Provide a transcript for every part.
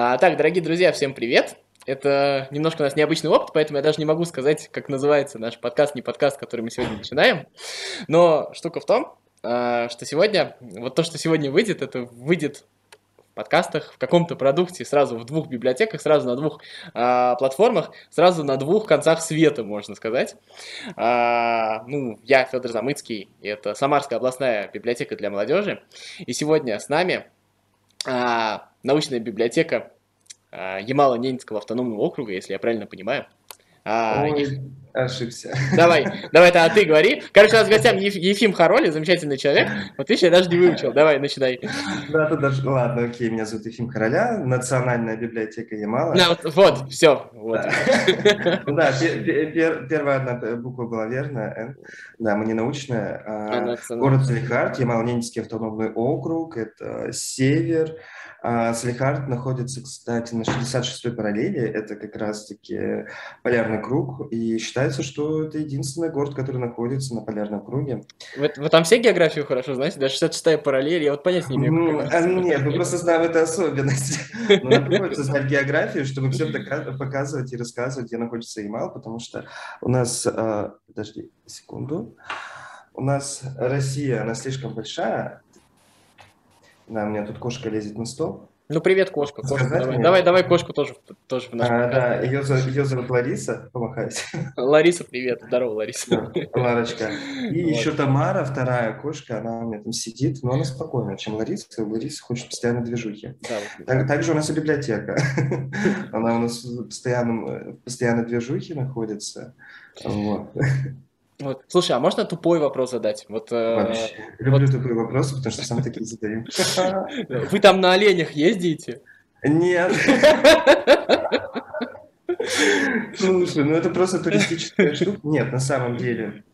А, так, дорогие друзья, всем привет. Это немножко у нас необычный опыт, поэтому я даже не могу сказать, как называется наш подкаст, не подкаст, который мы сегодня начинаем. Но штука в том, а, что сегодня, вот то, что сегодня выйдет, это выйдет в подкастах, в каком-то продукте, сразу в двух библиотеках, сразу на двух а, платформах, сразу на двух концах света, можно сказать. А, ну, я Федор Замыцкий, это Самарская областная библиотека для молодежи. И сегодня с нами а, научная библиотека Ямало-Ненецкого автономного округа, если я правильно понимаю. А, Ой. Ошибся. Давай, давай, а ты говори. Короче, у нас в гостях Еф... Ефим Хароли, замечательный человек. Вот видишь, я даже не выучил. Давай, начинай. Да, ты даже... Ладно, окей, меня зовут Ефим Хороля, Национальная библиотека Ямала. Да, вот, вот все. Вот. Да, первая одна буква была верная. Да, мы не научная. А город Салихард, Ямало-Ненецкий автономный округ, это север, а Салихард находится, кстати, на 66-й параллели. Это как раз-таки полярный круг. И считается, что это единственный город, который находится на полярном круге. Вы, вы там все географию хорошо знаете? Да, 66-я параллель, я вот понять не имею. Ну, а, нет, мы просто знаем эту особенность. Но нам приходится знать географию, чтобы всем показывать и рассказывать, где находится Ямал, потому что у нас... А, подожди секунду. У нас Россия, она слишком большая, да, у меня тут кошка лезет на стол. Ну, привет, кошка. кошка давай. давай, давай кошку тоже, тоже в наш а, Да, ее, ее зовут Лариса, помахайся. Лариса, привет. Здорово, Лариса. Да, Ларочка. И вот. еще Тамара, вторая кошка, она у меня там сидит, но она спокойная, чем Лариса. Лариса хочет постоянно движухи. Да, вот, так, также у нас и библиотека. Она у нас постоянно, постоянно движухи находится. Вот. Вот. Слушай, а можно тупой вопрос задать? Вот, э, Люблю вот... тупые вопросы, потому что сам такие задаю. Вы там на оленях ездите? Нет. Слушай, ну это просто туристическая штука. Нет, на самом деле.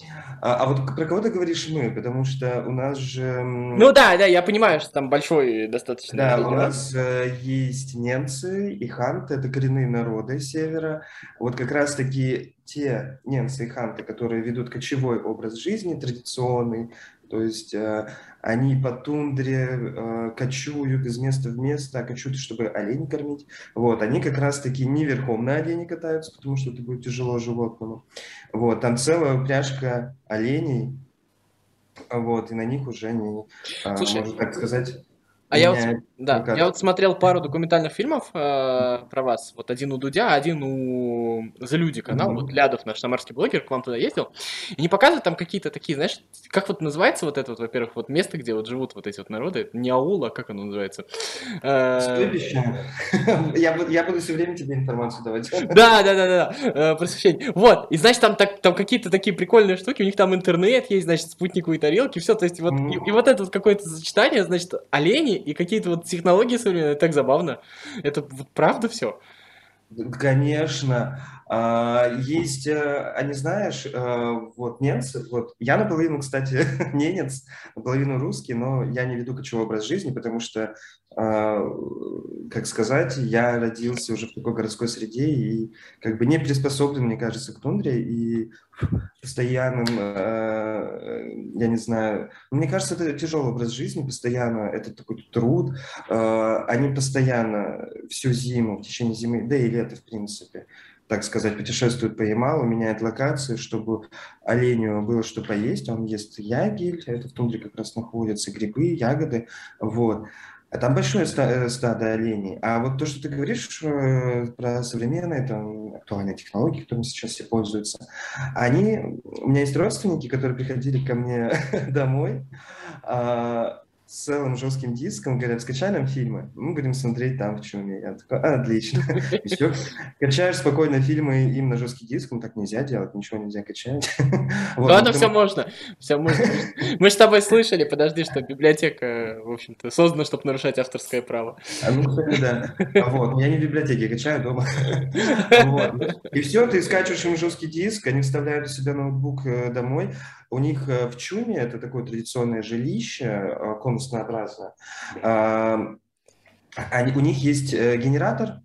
А, а вот про кого ты говоришь мы? Потому что у нас же... Ну да, да, я понимаю, что там большой достаточно. Да, регион. у нас э, есть немцы и ханты, это коренные народы севера. Вот как раз-таки те немцы и ханты, которые ведут кочевой образ жизни традиционный, то есть э, они по тундре э, кочуют из места в место, а кочуют, чтобы олень кормить. Вот, они как раз-таки не верхом на олене катаются, потому что это будет тяжело животному. Вот, там целая упряжка оленей, вот, и на них уже не, э, Слушай, можно так сказать, а я вот, да, я вот смотрел пару документальных фильмов э, про вас. Вот один у Дудя, один у The Люди канал. Mm-hmm. Вот Лядов, наш самарский блогер, к вам туда ездил. И не показывают там какие-то такие, знаешь, как вот называется вот это вот, во-первых, вот место, где вот живут вот эти вот народы. Не аул, а как оно называется? Э, я, я буду все время тебе информацию давать. Да, да, да, да, э, просвещение. Вот, и значит, там, так, там какие-то такие прикольные штуки, у них там интернет есть, значит, спутниковые тарелки, все, то есть вот, и, и вот это вот какое-то сочетание, значит, олени и какие-то вот технологии современные, так забавно. Это вот правда все? Конечно. А, есть, э, а не знаешь, э, вот немцы, вот я наполовину, кстати, ненец, наполовину русский, но я не веду кочевой образ жизни, потому что, а, как сказать, я родился уже в такой городской среде и как бы не приспособлен, мне кажется, к тундре и постоянным, э, я не знаю, мне кажется, это тяжелый образ жизни, постоянно это такой труд, они постоянно всю зиму, в течение зимы, да и лета, в принципе, так сказать, путешествует по Ямалу, меняет локации, чтобы оленю было что поесть. Он ест ягель, это в тундре как раз находятся, грибы, ягоды. Вот. А там большое э, стадо оленей. А вот то, что ты говоришь э, про современные там, актуальные технологии, которыми сейчас все пользуются, они... У меня есть родственники, которые приходили ко мне домой, а, с целым жестким диском, говорят, скачай нам фильмы. Мы будем смотреть там в чуме. Я такой, а, отлично. И все. Качаешь спокойно фильмы им на жесткий диск, ну так нельзя делать, ничего нельзя качать. Вот, Ладно, все можно. Все можно. Мы с тобой слышали, подожди, что библиотека, в общем-то, создана, чтобы нарушать авторское право. А ну, кстати, да. А вот, я не в библиотеке, качаю дома. Вот. И все, ты скачиваешь им жесткий диск, они вставляют у себя ноутбук э, домой, у них э, в Чуме, это такое традиционное жилище, э, конуснообразное, они, у них есть э, генератор,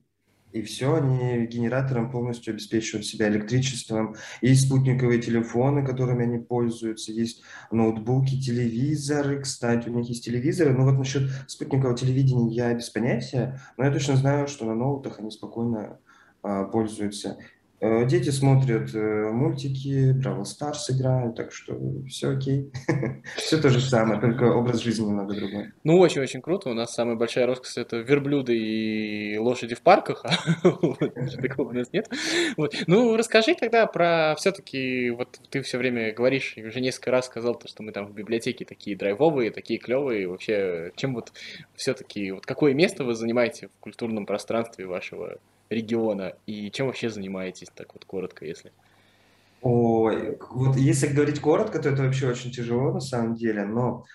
И все, они генератором полностью обеспечивают себя электричеством. Есть спутниковые телефоны, которыми они пользуются, есть ноутбуки, телевизоры. Кстати, у них есть телевизоры. Но вот насчет спутникового телевидения я без понятия, но я точно знаю, что на ноутах они спокойно а, пользуются. Э, дети смотрят э, мультики, Бравл Старс играют, так что все окей. все то же самое, только образ жизни немного другой. Ну, очень-очень круто. У нас самая большая роскошь – это верблюды и лошади в парках, такого у нас нет. Ну, расскажи тогда про все-таки, вот ты все время говоришь, уже несколько раз сказал, то, что мы там в библиотеке такие драйвовые, такие клевые. Вообще, чем вот все-таки, вот какое место вы занимаете в культурном пространстве вашего региона и чем вообще занимаетесь, так вот коротко, если? Ой, вот если говорить коротко, то это вообще очень тяжело на самом деле, но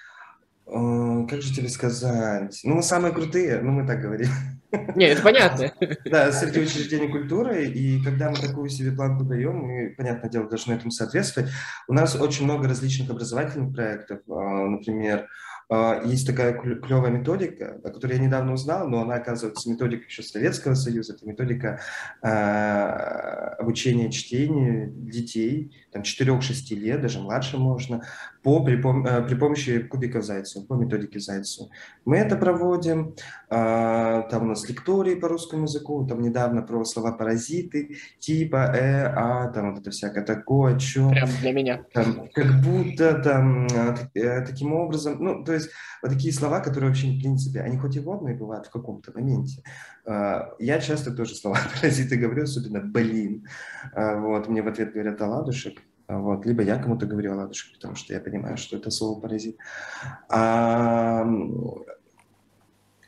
э, как же тебе сказать? Ну, мы самые крутые, ну, мы так говорим. Не, это понятно. Да, среди учреждений культуры, и когда мы такую себе планку даем, мы, понятное дело, должны этому соответствовать. У нас очень много различных образовательных проектов, а, например, есть такая клевая методика, о которой я недавно узнал, но она, оказывается, методика еще Советского Союза. Это методика а, обучения чтению детей, там, 4-6 лет, даже младше можно, по, при, э, при помощи кубиков Зайцева, по методике Зайцева. Мы это проводим, а, там у нас лектории по русскому языку, там недавно про слова паразиты, типа, э, а, там вот это всякое такое, что. Прям для меня. Там, как будто там э, таким образом, ну, то есть вот такие слова, которые вообще, в принципе, они хоть и водные бывают в каком-то моменте. А, я часто тоже слова паразиты говорю, особенно «блин». А, вот, мне в ответ говорят «оладушек», вот. Либо я кому-то говорю оладушек, потому что я понимаю, что это слово паразит. А,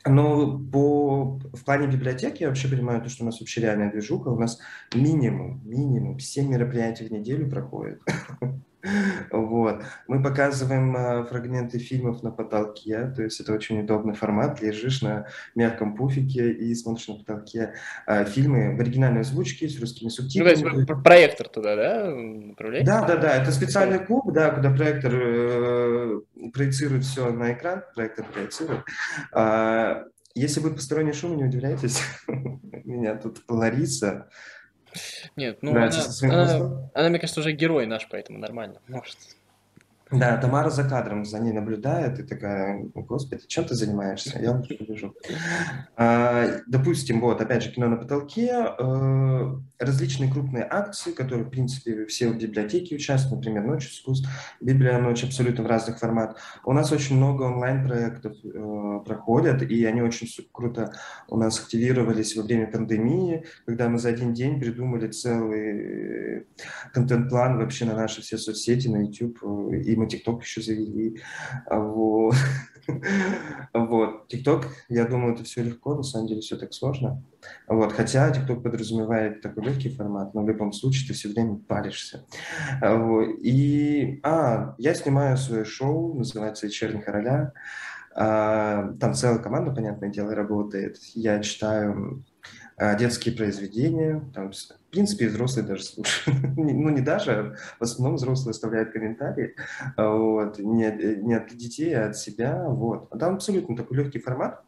но по, в плане библиотеки я вообще понимаю то, что у нас вообще реальная движуха. У нас минимум, минимум 7 мероприятий в неделю проходит. Мы показываем э, фрагменты фильмов на потолке, то есть это очень удобный формат. Лежишь на мягком пуфике и смотришь на потолке э, фильмы в оригинальной озвучке с русскими субтитрами. Ну, то есть проектор туда, да, направляете? Да, да, да. Это специальный клуб, да, куда проектор э, проецирует все на экран, проектор проецирует. А, если будет посторонний шум, не удивляйтесь. Меня тут Лариса нет, ну она, она, она, мне кажется, уже герой наш, поэтому нормально. Может. Да, Тамара за кадром за ней наблюдает и такая, господи, чем ты занимаешься? Я лучше побежу. А, допустим, вот, опять же, кино на потолке, э, различные крупные акции, которые, в принципе, все в библиотеке участвуют, например, Ночь искусств, Библия Ночь, абсолютно в разных форматах. У нас очень много онлайн-проектов э, проходят, и они очень круто у нас активировались во время пандемии, когда мы за один день придумали целый контент-план вообще на наши все соцсети, на YouTube э, и мы ТикТок еще завели. А вот. ТикТок, я думаю, это все легко, на самом деле все так сложно. Вот. Хотя ТикТок подразумевает такой легкий формат, но в любом случае ты все время паришься. А вот. И, а, я снимаю свое шоу, называется «Вечерний короля». А, там целая команда, понятное дело, работает. Я читаю а, детские произведения, там, в принципе, взрослые даже слушают. ну, не даже, в основном взрослые оставляют комментарии, а, вот, не, не от детей, а от себя, вот. А там абсолютно такой легкий формат.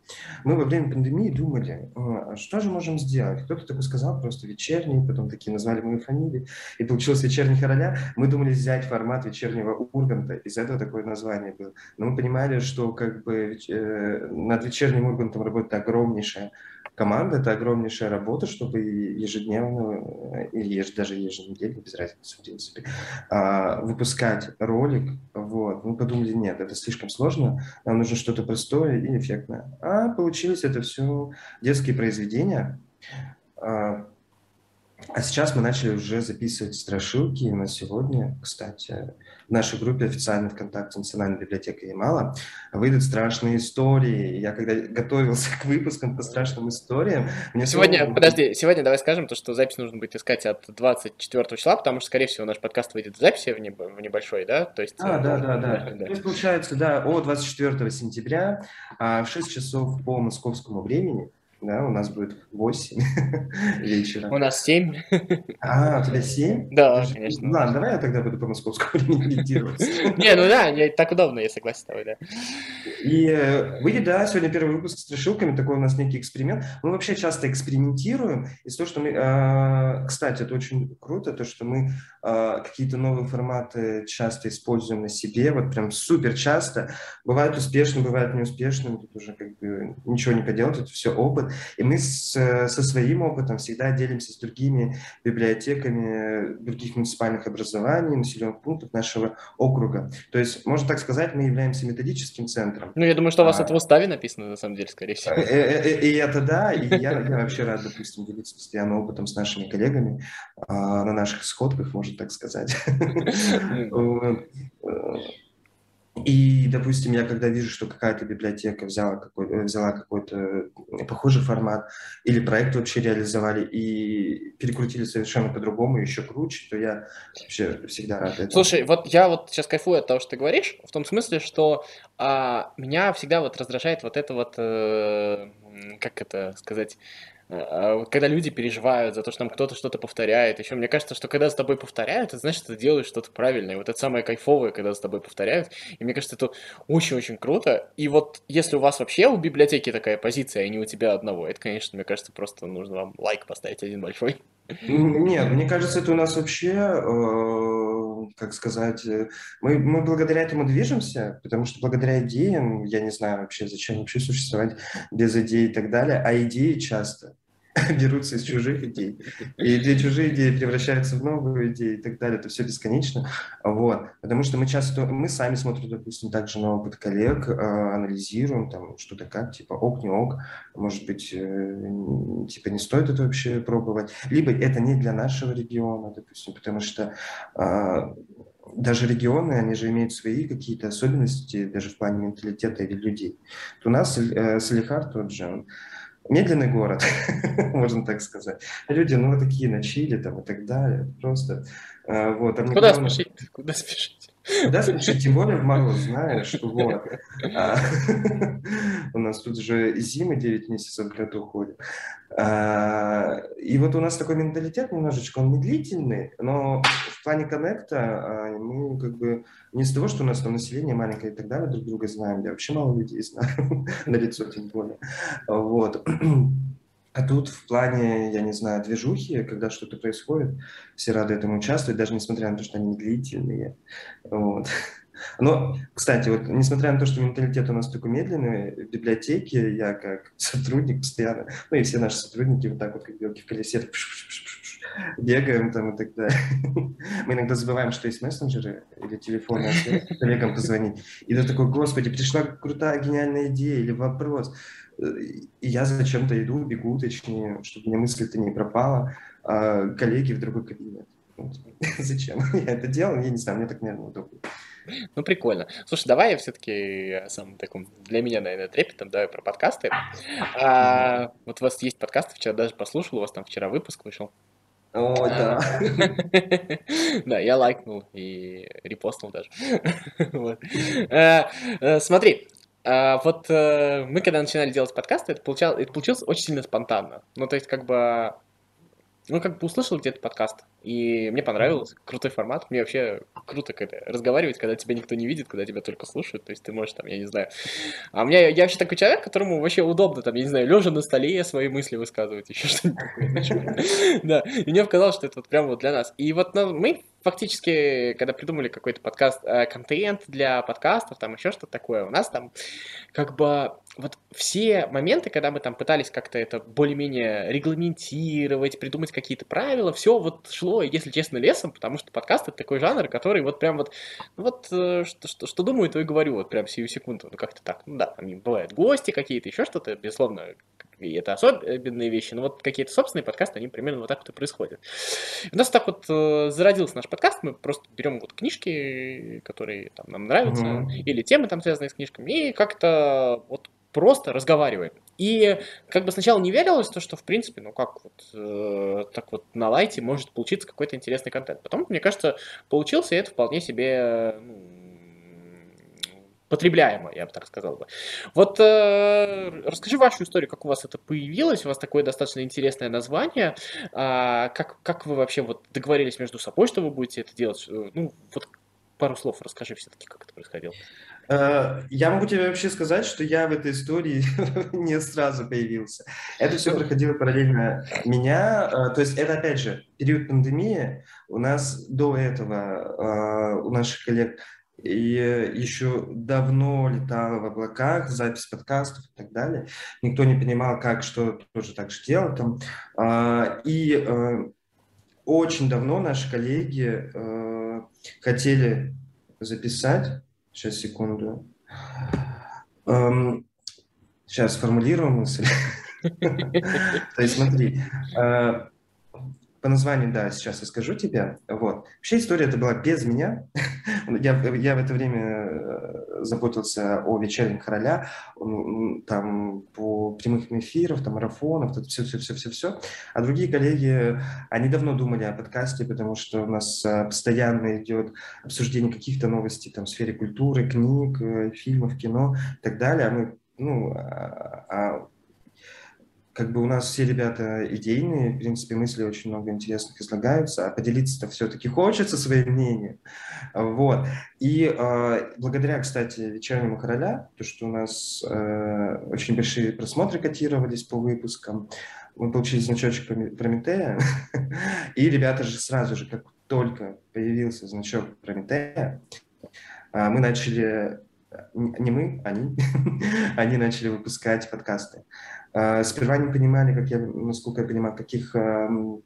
Мы во время пандемии думали, а что же можем сделать? Кто-то такой сказал, просто вечерний, потом такие назвали мою фамилию, и получилось вечерний короля. Мы думали взять формат вечернего Урганта, из этого такое название было. Но мы понимали, что как бы э, над вечерним Ургантом работает огромнейшая команда, это огромнейшая работа, чтобы ежедневно э, или даже еженедельно, без разницы, в принципе, а, выпускать ролик. Вот. Мы подумали, нет, это слишком сложно, нам нужно что-то простое и эффектное. А получилось это все детские произведения. А, сейчас мы начали уже записывать страшилки. на сегодня, кстати, в нашей группе официально ВКонтакте Национальной библиотеки Ямала выйдут страшные истории. Я когда готовился к выпускам по страшным историям... Мне сегодня, снова... подожди, сегодня давай скажем, то, что запись нужно будет искать от 24 числа, потому что, скорее всего, наш подкаст выйдет в записи в, небольшой, да? То есть, а, да, да, да, да. То есть, получается, да, о 24 сентября а, в 6 часов по московскому времени да, у нас будет 8 вечера. У нас 7. А, у тебя 7? Да, конечно. Ладно, давай я тогда буду по московскому времени медитировать. Не, ну да, так удобно, я согласен с тобой, да. И э, выйдет, да, сегодня первый выпуск с страшилками, такой у нас некий эксперимент. Мы вообще часто экспериментируем, из того, что мы... А, кстати, это очень круто, то, что мы а, какие-то новые форматы часто используем на себе, вот прям супер часто. Бывают успешными, бывают неуспешными, тут уже как бы ничего не поделать, это все опыт. И мы с, со своим опытом всегда делимся с другими библиотеками других муниципальных образований, населенных пунктов нашего округа. То есть, можно так сказать, мы являемся методическим центром. Ну, я думаю, что у вас а, это в уставе написано, на самом деле, скорее всего. И, э, э, э, и это да, и я, я вообще рад, допустим, делиться постоянно опытом с нашими коллегами а, на наших сходках, можно так сказать. И, допустим, я когда вижу, что какая-то библиотека взяла какой, взяла какой-то похожий формат, или проект вообще реализовали и перекрутили совершенно по-другому, еще круче, то я вообще всегда рад этому. Слушай, вот я вот сейчас кайфую от того, что ты говоришь, в том смысле, что а, меня всегда вот раздражает вот это вот, э, как это сказать, когда люди переживают за то, что там кто-то что-то повторяет. Еще мне кажется, что когда за тобой повторяют, это значит, ты делаешь что-то правильное. Вот это самое кайфовое, когда за тобой повторяют. И мне кажется, это очень-очень круто. И вот если у вас вообще у библиотеки такая позиция, а не у тебя одного, это, конечно, мне кажется, просто нужно вам лайк поставить один большой. Нет, мне кажется, это у нас вообще, э, как сказать, э, мы, мы благодаря этому движемся, потому что благодаря идеям, я не знаю вообще, зачем вообще существовать без идей и так далее, а идеи часто берутся из чужих идей. И эти чужие идеи превращаются в новые идеи и так далее. Это все бесконечно. Вот. Потому что мы часто, мы сами смотрим, допустим, также на опыт коллег, а, анализируем там что-то как, типа ок, не ок, может быть, э, типа не стоит это вообще пробовать. Либо это не для нашего региона, допустим, потому что а, даже регионы, они же имеют свои какие-то особенности, даже в плане менталитета или людей. у нас э, Салихар тот же, он медленный город, можно так сказать. Люди, ну, вот такие на чили там и так далее. Просто э, вот. Куда главное... спешить? Куда спешить? Куда спешить? Тем более в мороз, знаешь, вот. А, у нас тут же зимы 9 месяцев в году ходят. А, и вот у нас такой менталитет немножечко, он медлительный, но в плане коннекта а, мы как бы не из того, что у нас там население маленькое и так далее, друг друга знаем, я вообще мало людей знаю, на лицо тем более. Вот. А тут в плане, я не знаю, движухи, когда что-то происходит, все рады этому участвовать, даже несмотря на то, что они длительные. Вот. Но, кстати, вот несмотря на то, что менталитет у нас такой медленный, в библиотеке я как сотрудник постоянно, ну и все наши сотрудники вот так вот, как белки в колесе, бегаем там и так далее. Мы иногда забываем, что есть мессенджеры или телефоны, а коллегам позвонить. И ты такой, господи, пришла крутая гениальная идея или вопрос. И я зачем-то иду, бегу, точнее, чтобы мне мысль-то не пропала, а коллеги в другой кабинет. Вот. Зачем я это делал? Я не знаю, мне так, наверное, удобно. Ну, прикольно. Слушай, давай я все-таки самым таким, для меня, наверное, трепетом, давай про подкасты. А, вот у вас есть подкасты, вчера даже послушал, у вас там вчера выпуск вышел. О, да. Да, я лайкнул и репостнул даже. Э, э, смотри, а, вот э, мы когда начинали делать подкасты, это, получалось, это получилось очень сильно спонтанно. Ну, то есть, как бы ну, как бы услышал где-то подкаст, и мне понравилось, крутой формат, мне вообще круто когда разговаривать, когда тебя никто не видит, когда тебя только слушают, то есть ты можешь там, я не знаю, а у меня, я вообще такой человек, которому вообще удобно там, я не знаю, лежа на столе свои мысли высказывать, еще что-нибудь да, и мне показалось, что это вот прям вот для нас, и вот ну, мы фактически, когда придумали какой-то подкаст, э, контент для подкастов, там еще что-то такое, у нас там как бы вот все моменты, когда мы там пытались как-то это более-менее регламентировать, придумать какие-то правила, все вот шло, если честно, лесом, потому что подкаст это такой жанр, который вот прям вот, вот э, что, что, что думаю, то и говорю, вот прям сию секунду, ну как-то так, ну да, там бывают гости какие-то, еще что-то, безусловно, и это особенные вещи, но вот какие-то собственные подкасты, они примерно вот так вот и происходят. У нас так вот э, зародился наш подкаст, мы просто берем вот книжки, которые там, нам нравятся, mm-hmm. или темы там связанные с книжками, и как-то вот просто разговариваем. И как бы сначала не верилось то, что в принципе, ну как вот э, так вот на лайте может получиться какой-то интересный контент. Потом, мне кажется, получился, и это вполне себе ну, потребляемо, я бы так сказал бы. Вот э, расскажи вашу историю, как у вас это появилось, у вас такое достаточно интересное название, а, как, как вы вообще вот договорились между собой, что вы будете это делать, ну, вот пару слов расскажи все-таки, как это происходило. Э, я могу тебе вообще сказать, что я в этой истории не сразу появился. Это все проходило параллельно меня. Э, то есть это, опять же, период пандемии. У нас до этого, э, у наших коллег, и еще давно летала в облаках, запись подкастов и так далее. Никто не понимал, как, что тоже так же делать там. И очень давно наши коллеги хотели записать Сейчас, секунду. Эм, сейчас сформулируем мысль. То есть смотри, э, по названию, да, сейчас я скажу тебе. Вот. Вообще история это была без меня. я, я в это время э, заботился о вечернем короля, там по прямых эфиров, там марафонов, это все, все, все, все, все. А другие коллеги, они давно думали о подкасте, потому что у нас э, постоянно идет обсуждение каких-то новостей там в сфере культуры, книг, э, фильмов, кино и так далее. А мы ну, а, а как бы у нас все ребята идейные, в принципе, мысли очень много интересных излагаются, а поделиться-то все-таки хочется своим мнением. Вот. И э, благодаря, кстати, «Вечернему короля», то, что у нас э, очень большие просмотры котировались по выпускам, мы получили значочек Прометея, и ребята же сразу же, как только появился значок Прометея, э, мы начали не мы, они, они начали выпускать подкасты. А, сперва не понимали, как я, насколько я понимаю, каких, эм,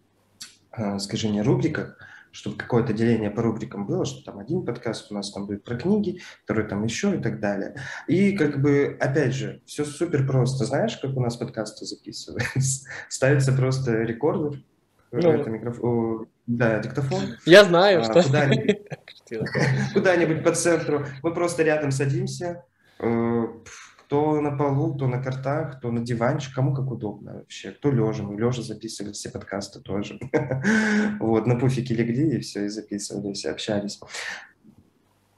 а, скажи мне, рубриках, чтобы какое-то деление по рубрикам было, что там один подкаст у нас там будет про книги, второй там еще и так далее. И как бы, опять же, все супер просто. Знаешь, как у нас подкасты записываются? Ставится просто рекордер, ну, это микрофон, да, диктофон. Я знаю, а, что... Куда-нибудь, куда-нибудь по центру. Мы просто рядом садимся, э, кто на полу, кто на картах, кто на диванчик, кому как удобно вообще. Кто лежа, мы лежа записывали все подкасты тоже. Вот, на пуфике легли и все, и записывали, все общались.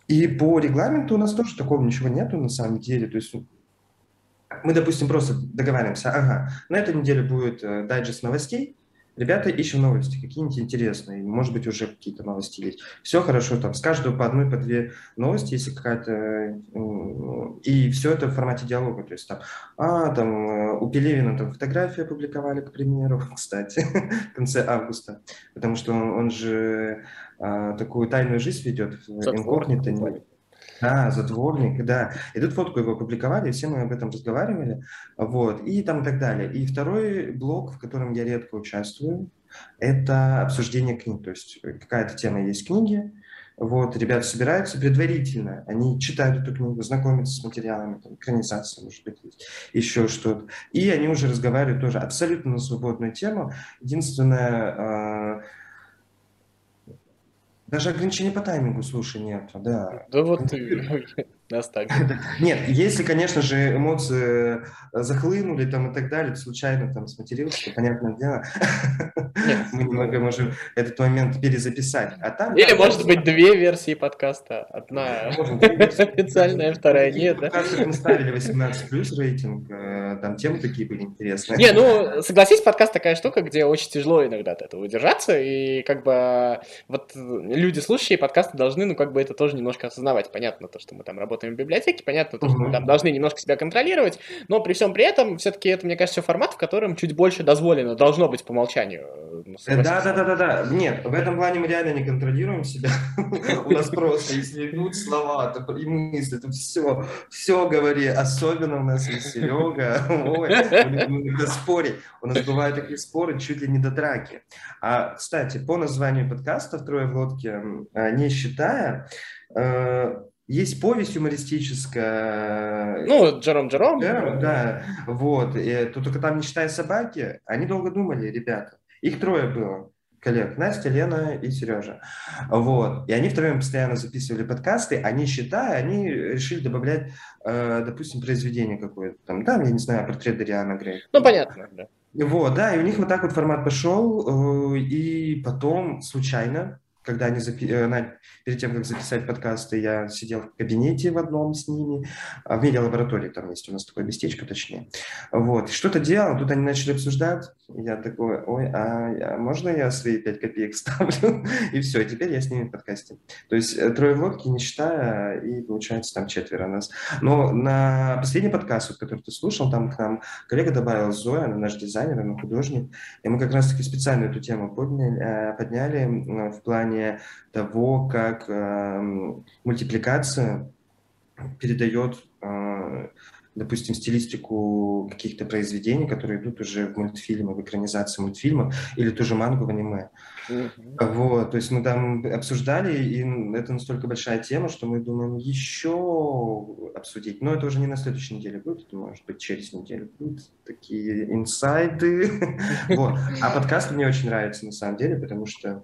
И по регламенту у нас тоже такого ничего нету на самом деле. То есть мы, допустим, просто договариваемся, ага, на этой неделе будет э, дайджест новостей, Ребята, ищем новости, какие-нибудь интересные, может быть, уже какие-то новости есть. Все хорошо, там, с каждого по одной, по две новости, если какая-то... И все это в формате диалога, то есть там, а, там, э, у Пелевина там фотографии опубликовали, к примеру, кстати, в конце августа, потому что он, он же а, такую тайную жизнь ведет, инкогнито, да, затворник, да. И тут фотку его опубликовали, все мы об этом разговаривали, вот, и там и так далее. И второй блок, в котором я редко участвую, это обсуждение книг. То есть какая-то тема есть книги, вот, ребята собираются предварительно, они читают эту книгу, знакомятся с материалами, там, экранизация, может быть, еще что-то. И они уже разговаривают тоже абсолютно на свободную тему. Единственное, а, даже ограничения по таймингу, слушай, нет, да. Да вот ты нас так. Нет, если, конечно же, эмоции захлынули там и так далее, случайно там сматерился, то, понятное дело, мы немного можем этот момент перезаписать. А там, Или, может быть, две версии подкаста. Одна официальная, вторая нет? Мы ставили 18 плюс рейтинг, э, там темы такие были интересные. Не, ну, согласись, подкаст такая штука, где очень тяжело иногда от этого удержаться, и как бы вот люди, слушающие подкасты, должны, ну, как бы это тоже немножко осознавать. Понятно то, что мы там работаем в библиотеке, понятно то, что мы там должны немножко себя контролировать, но при всем при этом все-таки это, мне кажется, формат, в котором чуть больше дозволено, должно быть по умолчанию. Ну, да, да, да, да, да. Нет, в этом плане мы реально не контролируем себя. У нас просто, если идут слова, и мысли, то все, все говори. Особенно у нас есть Серега. Ой, спорить. У нас бывают такие споры чуть ли не до драки. А, кстати, по названию подкаста «Трое в лодке», а, не считая, э, есть повесть юмористическая. Ну, Джером Джером. Да, да. Вот. И, то, только там, не считая собаки, они долго думали, ребята. Их трое было коллег. Настя, Лена и Сережа. Вот. И они втроем постоянно записывали подкасты. Они, считая, они решили добавлять, э, допустим, произведение какое-то. Там, да, я не знаю, портрет Дариана Грей. Ну, понятно, да. Вот, да, и у них вот так вот формат пошел. Э, и потом случайно когда они запи... Э, перед тем, как записать подкасты, я сидел в кабинете в одном с ними, а, в медиалаборатории там есть у нас такое местечко, точнее. Вот, что-то делал, тут они начали обсуждать, я такой, ой, а, можно я свои 5 копеек ставлю? И все, и теперь я с ними в подкасте. То есть э, трое в лодке, не считая, и получается там четверо нас. Но на последний подкаст, вот, который ты слушал, там к нам коллега добавил Зоя, она наш дизайнер, она художник, и мы как раз-таки специально эту тему подняли, э, подняли в плане того, как э, мультипликация передает э, допустим, стилистику каких-то произведений, которые идут уже в мультфильмы, в экранизации мультфильмов, или ту же мангу в аниме. Mm-hmm. Вот, то есть мы там обсуждали, и это настолько большая тема, что мы думаем еще обсудить. Но это уже не на следующей неделе будет, это может быть через неделю будут такие инсайды. Вот. А подкаст мне очень нравится на самом деле, потому что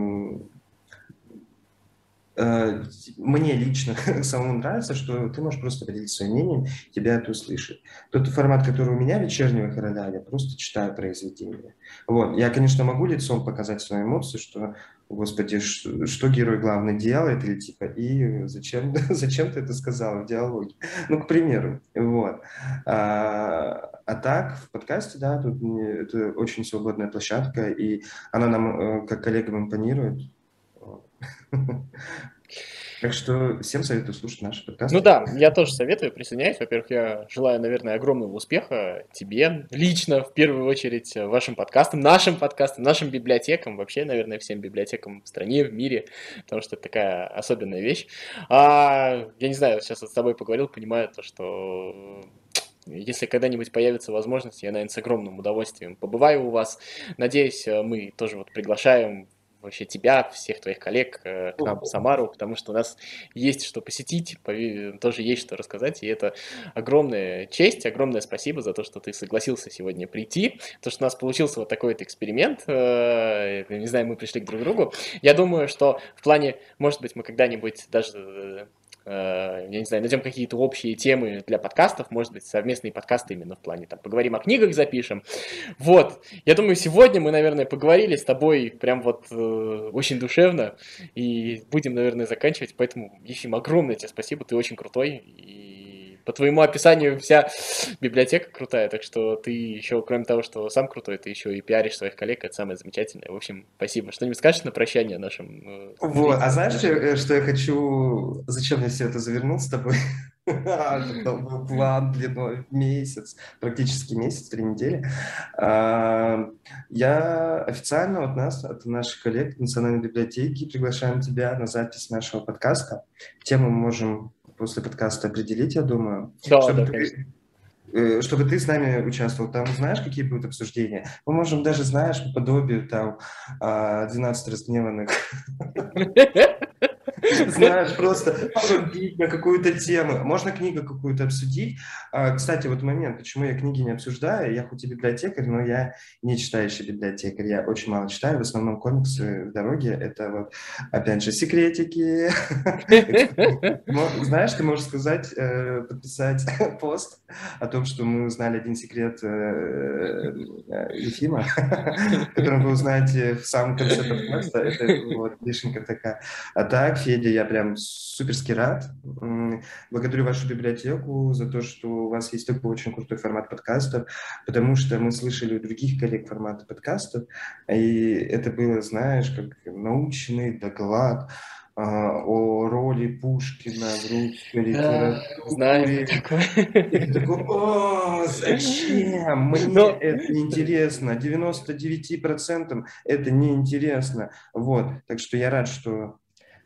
мне лично самому нравится, что ты можешь просто поделиться своим мнением, тебя это услышит. Тот формат, который у меня вечернего короля, я просто читаю произведение. Вот. Я, конечно, могу лицом показать свои эмоции, что, господи, что, что герой главный делает, или типа, и зачем, зачем ты это сказал в диалоге? Ну, к примеру. Вот. А, а так, в подкасте, да, тут это очень свободная площадка, и она нам, э, как коллегам, импонирует. Так что всем советую слушать наши подкасты. Ну да, я тоже советую, присоединяюсь. Во-первых, я желаю, наверное, огромного успеха тебе лично, в первую очередь, вашим подкастам, нашим подкастам, нашим библиотекам, вообще, наверное, всем библиотекам в стране, в мире, потому что это такая особенная вещь. А, я не знаю, сейчас вот с тобой поговорил, понимаю то, что если когда-нибудь появится возможность, я, наверное, с огромным удовольствием побываю у вас. Надеюсь, мы тоже вот приглашаем вообще тебя, всех твоих коллег э, к нам в Самару, потому что у нас есть что посетить, тоже есть что рассказать, и это огромная честь, огромное спасибо за то, что ты согласился сегодня прийти, то, что у нас получился вот такой вот эксперимент, э, не знаю, мы пришли к друг другу. Я думаю, что в плане, может быть, мы когда-нибудь даже э, я не знаю, найдем какие-то общие темы для подкастов, может быть, совместные подкасты именно в плане, там, поговорим о книгах, запишем. Вот, я думаю, сегодня мы, наверное, поговорили с тобой прям вот э, очень душевно, и будем, наверное, заканчивать, поэтому, Ефим, огромное тебе спасибо, ты очень крутой, и по твоему описанию вся библиотека крутая, так что ты еще, кроме того, что сам крутой, ты еще и пиаришь своих коллег, это самое замечательное. В общем, спасибо. Что-нибудь скажешь на прощание нашим? Э, вот, а знаешь, нашим... что я хочу... Зачем я все это завернул с тобой? Это был план длиной месяц, практически месяц, три недели. А, я официально от нас, от наших коллег Национальной библиотеки приглашаем тебя на запись нашего подкаста. Тему мы можем после подкаста определить, я думаю. Да, чтобы, да, ты, э, чтобы ты с нами участвовал. Там знаешь, какие будут обсуждения? Мы можем даже, знаешь, по подобию там 12 а, разгневанных знаешь, просто на какую-то тему. Можно книгу какую-то обсудить. А, кстати, вот момент, почему я книги не обсуждаю. Я хоть и библиотекарь, но я не читающий библиотекарь. Я очень мало читаю. В основном комиксы в дороге. Это вот, опять же, секретики. Знаешь, ты можешь сказать, э, подписать пост о том, что мы узнали один секрет э, э, Ефима, который вы узнаете в самом конце подкаста. Это вот вишенка такая. А так, Федя, я прям суперски рад. Благодарю вашу библиотеку за то, что у вас есть такой очень крутой формат подкастов, потому что мы слышали у других коллег форматы подкастов, и это было, знаешь, как научный доклад, а, о роли Пушкина в русской литературе. Знаю, такое. такой, о, зачем? Мне Но... это неинтересно. 99% это неинтересно. Вот, так что я рад, что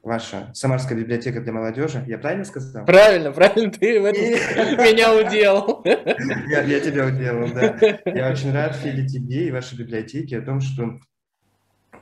ваша Самарская библиотека для молодежи. Я правильно сказал? Правильно, правильно, ты в этом меня уделал. Я тебя уделал, да. Я очень рад, Фили, тебе и вашей библиотеке о том, что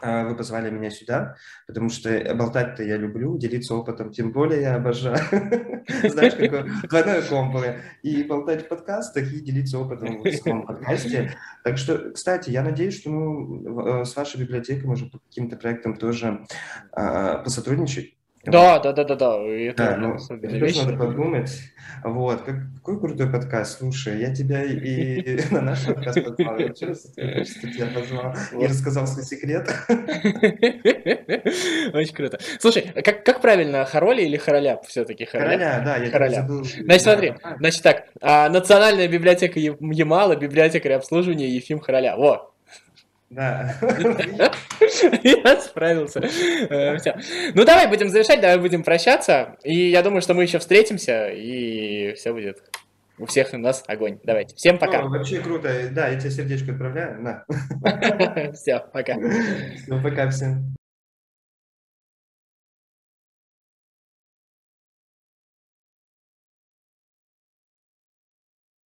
вы позвали меня сюда, потому что болтать-то я люблю, делиться опытом тем более я обожаю. Знаешь, какое двойное комбо. И болтать в подкастах, и делиться опытом в своем подкасте. Так что, кстати, я надеюсь, что мы э, с вашей библиотекой можем по каким-то проектам тоже а, посотрудничать. Да, да, да, да, да. Это Да, ну, тебе надо подумать. Вот, как- какой крутой подкаст, слушай, я тебя и на наш подкаст позвал, что тебя позвал, и рассказал свой секрет. Очень круто. Слушай, а как, как правильно, Хароли или Хороля? Все-таки Хороля? Да, я тебя Короля. забыл. Значит, смотри, значит так, а, Национальная библиотека Ямала, библиотекарь обслуживания Ефим Хороля. Во, Да. я справился. Все. Ну, давай будем завершать, давай будем прощаться. И я думаю, что мы еще встретимся, и все будет. У всех у нас огонь. Давайте. Всем Ну, пока. Вообще круто. Да, я тебе сердечко отправляю. На. Все, пока. Ну, пока всем.